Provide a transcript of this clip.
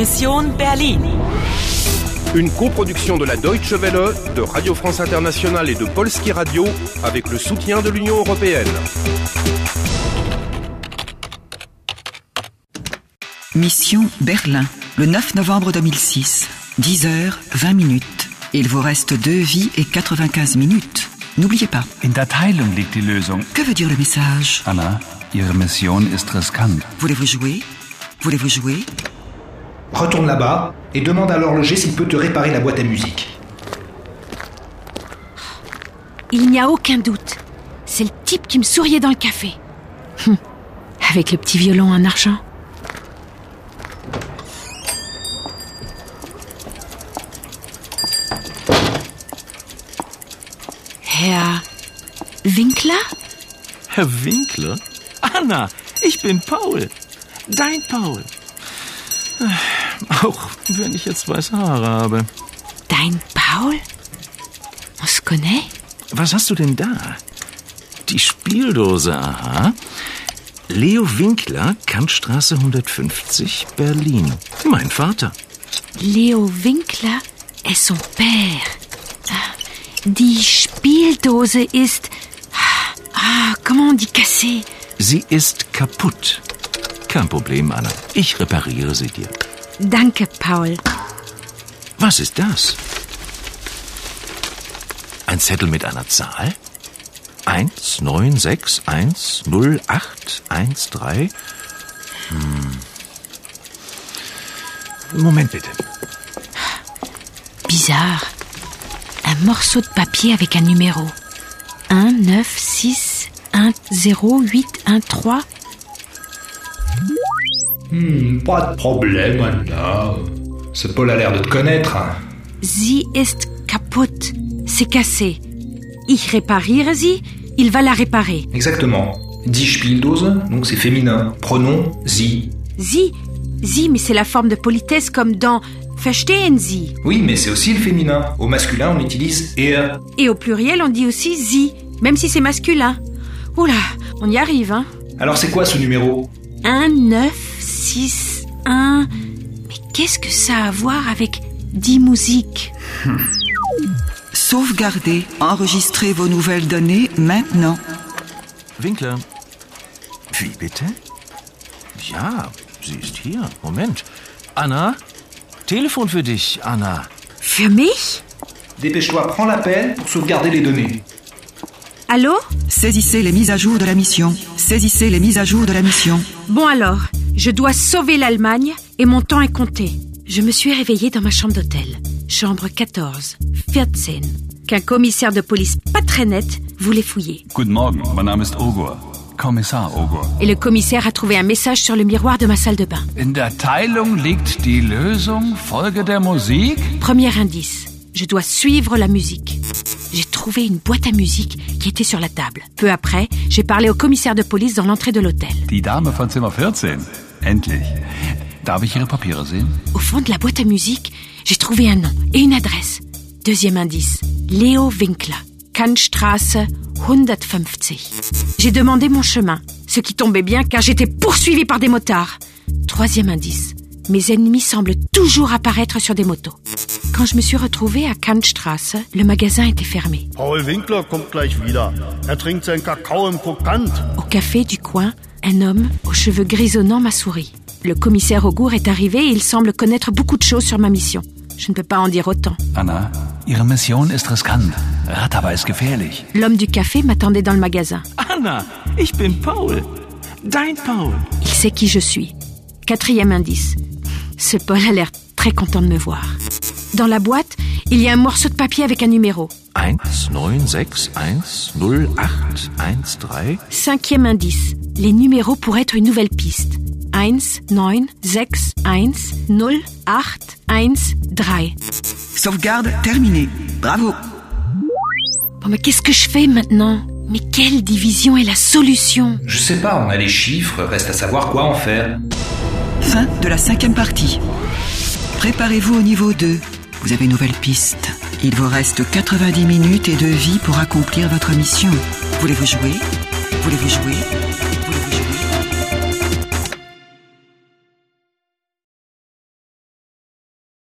Mission Berlin. Une coproduction de la Deutsche Welle, de Radio France Internationale et de Polski Radio avec le soutien de l'Union européenne. Mission Berlin, le 9 novembre 2006, 10h, 20 minutes. Il vous reste deux vies et 95 minutes. N'oubliez pas. In der Teilung liegt die Lösung. Que veut dire le message? Anna, Ihre Mission ist riskant. Voulez-vous jouer? Voulez-vous jouer? Retourne là-bas et demande à l'horloger s'il peut te réparer la boîte à musique. Il n'y a aucun doute. C'est le type qui me souriait dans le café. Hum, Avec le petit violon en argent. Herr Winkler? Herr Winkler? Anna, ich bin Paul. Dein Paul. Auch wenn ich jetzt weiße Haare habe. Dein Paul? Connaît? Was hast du denn da? Die Spieldose, aha. Leo Winkler, Kantstraße 150, Berlin. Mein Vater. Leo Winkler est son père. Ah, Die Spieldose ist. Ah, comment on dit cassée? Sie ist kaputt. Kein Problem, Anna. Ich repariere sie dir. Danke, Paul. Was ist das? Ein Zettel mit einer Zahl? 19610813? Hm. Moment bitte. Bizarre. Un morceau de papier avec un numéro. 1, 9, 6, 1, 0, 8, 1, 3. Hmm, pas de problème, Anna. Ce Paul a l'air de te connaître. Sie ist kaputt. C'est cassé. Ich repariere sie. Il va la réparer. Exactement. Die Spieldose, donc c'est féminin. Pronom sie. Sie. Sie, mais c'est la forme de politesse comme dans Verstehen Sie. Oui, mais c'est aussi le féminin. Au masculin, on utilise er. Et au pluriel, on dit aussi Sie, même si c'est masculin. Oula, on y arrive, hein. Alors c'est quoi ce numéro? 1, 9, 6, 1. Mais qu'est-ce que ça a à voir avec 10 musiques? Sauvegardez, enregistrez vos nouvelles données maintenant. Winkler. Wie bitte? Ja, sie ist hier. Moment. Anna? Telefon für dich, Anna. Für mich? Dépêche-toi, prends l'appel pour sauvegarder les données. Allô? Saisissez les mises à jour de la mission. Saisissez les mises à jour de la mission. Bon alors, je dois sauver l'Allemagne et mon temps est compté. Je me suis réveillée dans ma chambre d'hôtel, chambre 14, 14, qu'un commissaire de police pas très net voulait fouiller. Guten Morgen, mein Name ist Ogur. Kommissar Ogur. Et le commissaire a trouvé un message sur le miroir de ma salle de bain. In der Teilung liegt die Lösung. Folge der Musik. Premier indice, je dois suivre la musique. J'ai trouvé une boîte à musique qui était sur la table. Peu après, j'ai parlé au commissaire de police dans l'entrée de l'hôtel. Die Dame von Zimmer 14. Endlich. Darf ich Ihre Papiere sehen? Au fond de la boîte à musique, j'ai trouvé un nom et une adresse. Deuxième indice, Leo Winkler, Kantstraße 150. J'ai demandé mon chemin, ce qui tombait bien car j'étais poursuivi par des motards. Troisième indice, mes ennemis semblent toujours apparaître sur des motos. Quand je me suis retrouvée à Kantstraße, le magasin était fermé. Paul Winkler kommt gleich wieder. Er trinkt seinen Kakao im Krokant. Au café du coin, un homme aux cheveux grisonnants m'a souri. Le commissaire Augour est arrivé et il semble connaître beaucoup de choses sur ma mission. Je ne peux pas en dire autant. Anna, Ihre Mission ist riskant. Radarbeit ist gefährlich. L'homme du café m'attendait dans le magasin. Anna, ich bin Paul. Dein Paul. Il sait qui je suis. Quatrième indice. Ce Paul a l'air très content de me voir. Dans la boîte, il y a un morceau de papier avec un numéro. 19610813. Cinquième indice. Les numéros pourraient être une nouvelle piste. 1, 9, 6, 1, 0, 8, 1, 3. Sauvegarde terminée. Bravo. Bon, mais qu'est-ce que je fais maintenant? Mais quelle division est la solution? Je sais pas, on a les chiffres, reste à savoir quoi en faire. Fin de la cinquième partie. Préparez-vous au niveau 2. Vous avez une nouvelle piste. Il vous reste 90 minutes et de vie pour accomplir votre mission. Voulez-vous jouer? Voulez-vous jouer?